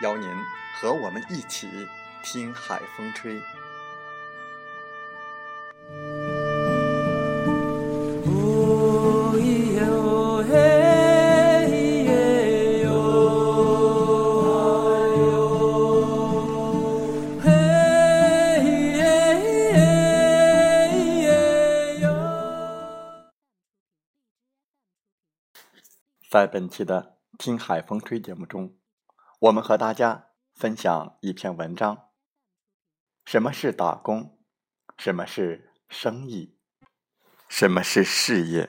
邀您和我们一起听海风吹。在本期的《听海风吹》节目中。我们和大家分享一篇文章：什么是打工？什么是生意？什么是事业？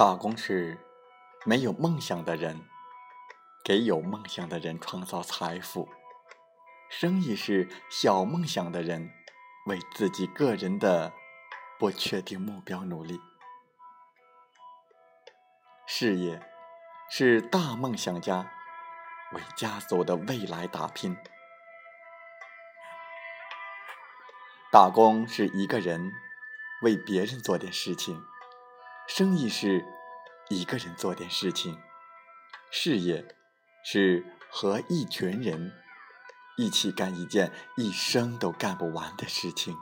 打工是没有梦想的人给有梦想的人创造财富；生意是小梦想的人为自己个人的不确定目标努力；事业是大梦想家为家族的未来打拼。打工是一个人为别人做点事情。生意是一个人做点事情，事业是和一群人一起干一件一生都干不完的事情。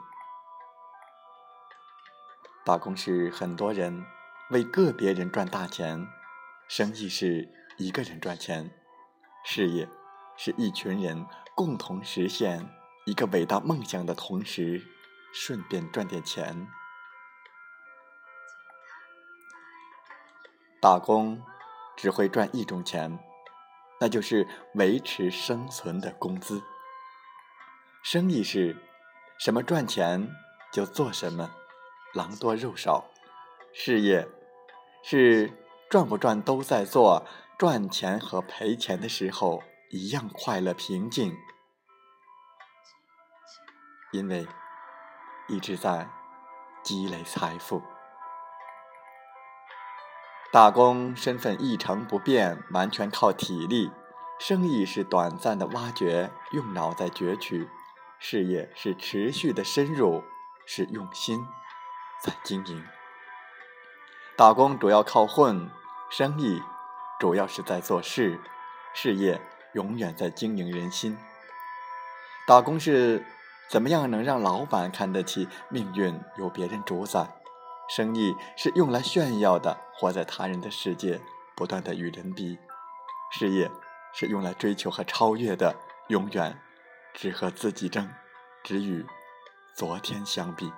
打工是很多人为个别人赚大钱，生意是一个人赚钱，事业是一群人共同实现一个伟大梦想的同时，顺便赚点钱。打工只会赚一种钱，那就是维持生存的工资。生意是什么赚钱就做什么，狼多肉少；事业是赚不赚都在做，赚钱和赔钱的时候一样快乐平静，因为一直在积累财富。打工身份一成不变，完全靠体力；生意是短暂的挖掘，用脑在攫取；事业是持续的深入，是用心在经营。打工主要靠混，生意主要是在做事，事业永远在经营人心。打工是怎么样能让老板看得起？命运由别人主宰。生意是用来炫耀的，活在他人的世界，不断的与人比；事业是用来追求和超越的，永远只和自己争，只与昨天相比。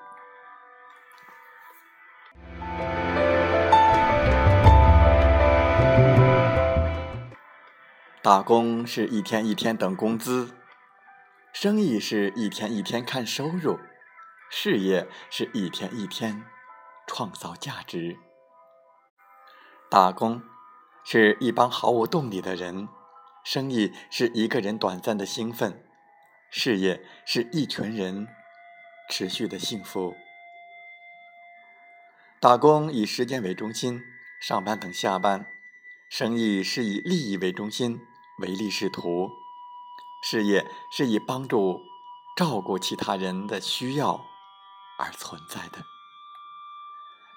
打工是一天一天等工资，生意是一天一天看收入，事业是一天一天。创造价值。打工是一帮毫无动力的人，生意是一个人短暂的兴奋，事业是一群人持续的幸福。打工以时间为中心，上班等下班；生意是以利益为中心，唯利是图；事业是以帮助照顾其他人的需要而存在的。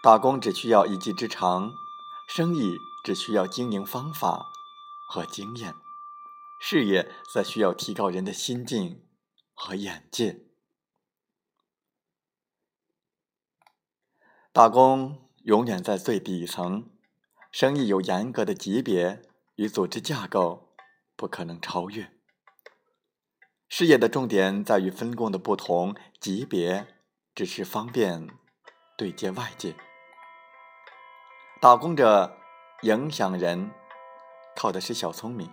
打工只需要一技之长，生意只需要经营方法和经验，事业则需要提高人的心境和眼界。打工永远在最底层，生意有严格的级别与组织架构，不可能超越。事业的重点在于分工的不同级别，只是方便对接外界。打工者影响人，靠的是小聪明；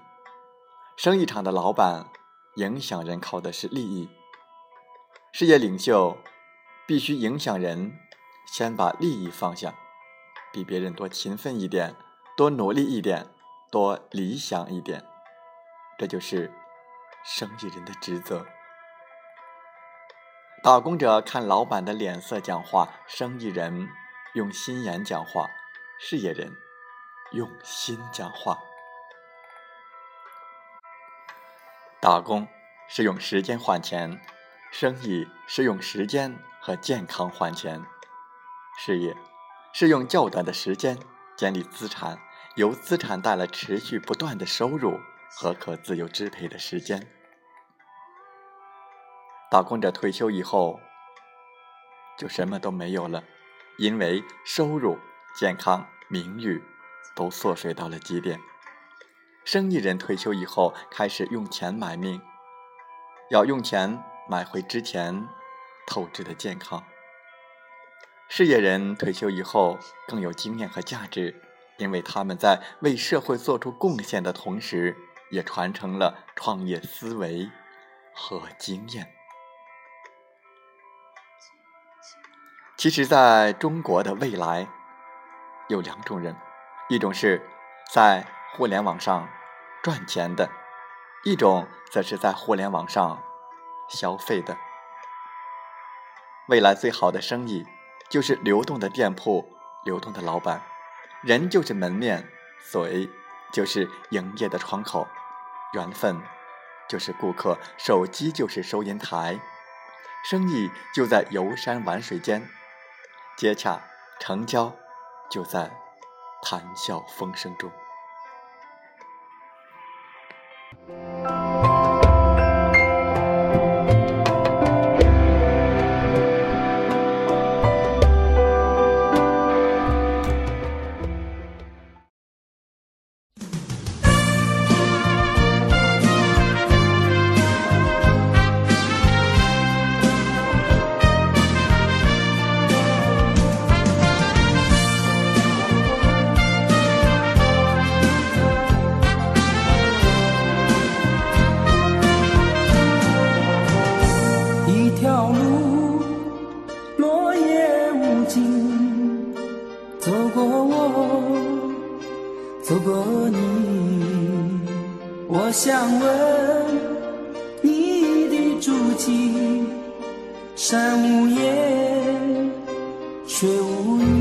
生意场的老板影响人，靠的是利益。事业领袖必须影响人，先把利益放下，比别人多勤奋一点，多努力一点，多理想一点，这就是生意人的职责。打工者看老板的脸色讲话，生意人用心眼讲话。事业人用心讲话，打工是用时间换钱，生意是用时间和健康换钱，事业是用较短的时间建立资产，由资产带来持续不断的收入和可自由支配的时间。打工者退休以后就什么都没有了，因为收入。健康、名誉都缩水到了极点。生意人退休以后开始用钱买命，要用钱买回之前透支的健康。事业人退休以后更有经验和价值，因为他们在为社会做出贡献的同时，也传承了创业思维和经验。其实，在中国的未来。有两种人，一种是在互联网上赚钱的，一种则是在互联网上消费的。未来最好的生意就是流动的店铺、流动的老板，人就是门面，嘴就是营业的窗口，缘分就是顾客，手机就是收银台，生意就在游山玩水间，接洽成交。就在谈笑风生中。山无言，水无语。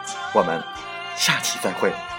我们下期再会。